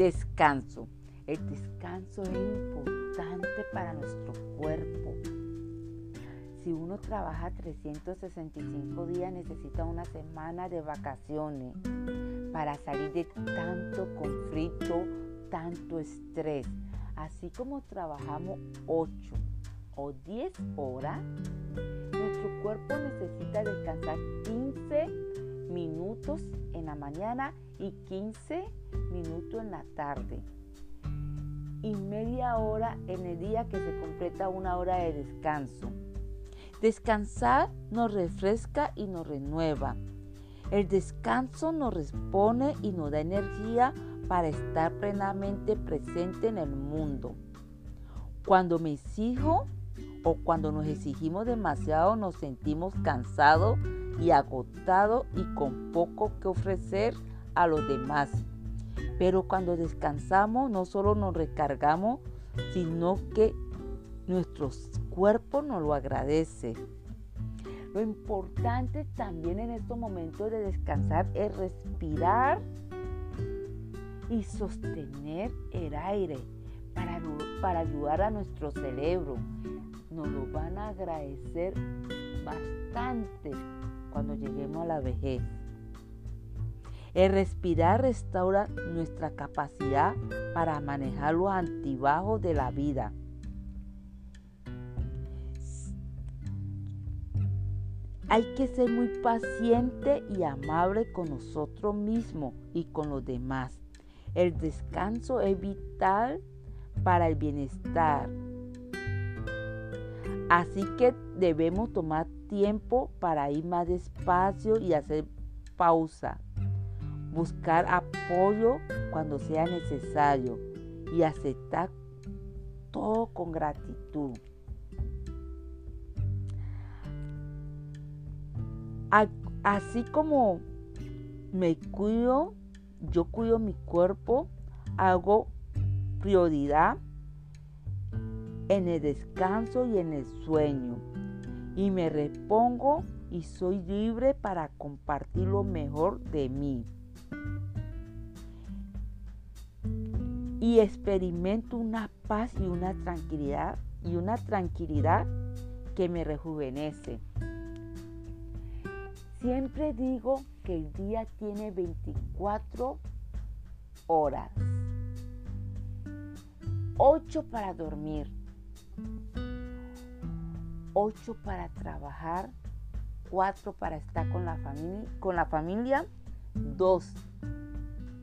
Descanso. El descanso es importante para nuestro cuerpo. Si uno trabaja 365 días, necesita una semana de vacaciones para salir de tanto conflicto, tanto estrés. Así como trabajamos 8 o 10 horas, nuestro cuerpo necesita descansar 15 minutos en la mañana y 15 minutos en la tarde. Y media hora en el día que se completa una hora de descanso. Descansar nos refresca y nos renueva. El descanso nos responde y nos da energía para estar plenamente presente en el mundo. Cuando me exijo o cuando nos exigimos demasiado nos sentimos cansados y agotados y con poco que ofrecer a los demás. Pero cuando descansamos no solo nos recargamos, sino que nuestro cuerpo nos lo agradece. Lo importante también en estos momentos de descansar es respirar y sostener el aire para, para ayudar a nuestro cerebro. Nos lo van a agradecer bastante cuando lleguemos a la vejez. El respirar restaura nuestra capacidad para manejar los antibajos de la vida. Hay que ser muy paciente y amable con nosotros mismos y con los demás. El descanso es vital para el bienestar. Así que debemos tomar tiempo para ir más despacio y hacer pausa. Buscar apoyo cuando sea necesario y aceptar todo con gratitud. Así como me cuido, yo cuido mi cuerpo, hago prioridad en el descanso y en el sueño. Y me repongo y soy libre para compartir lo mejor de mí. Y experimento una paz y una tranquilidad y una tranquilidad que me rejuvenece. Siempre digo que el día tiene 24 horas. 8 para dormir. 8 para trabajar. 4 para estar con la familia. Con la familia 2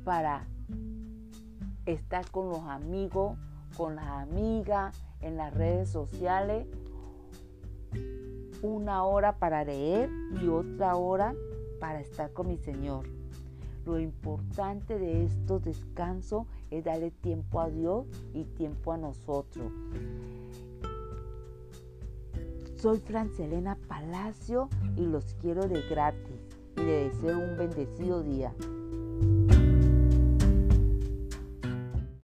para estar con los amigos, con las amigas, en las redes sociales una hora para leer y otra hora para estar con mi Señor. Lo importante de estos descansos es darle tiempo a Dios y tiempo a nosotros. Soy Francelena Palacio y los quiero de gratis y les deseo un bendecido día.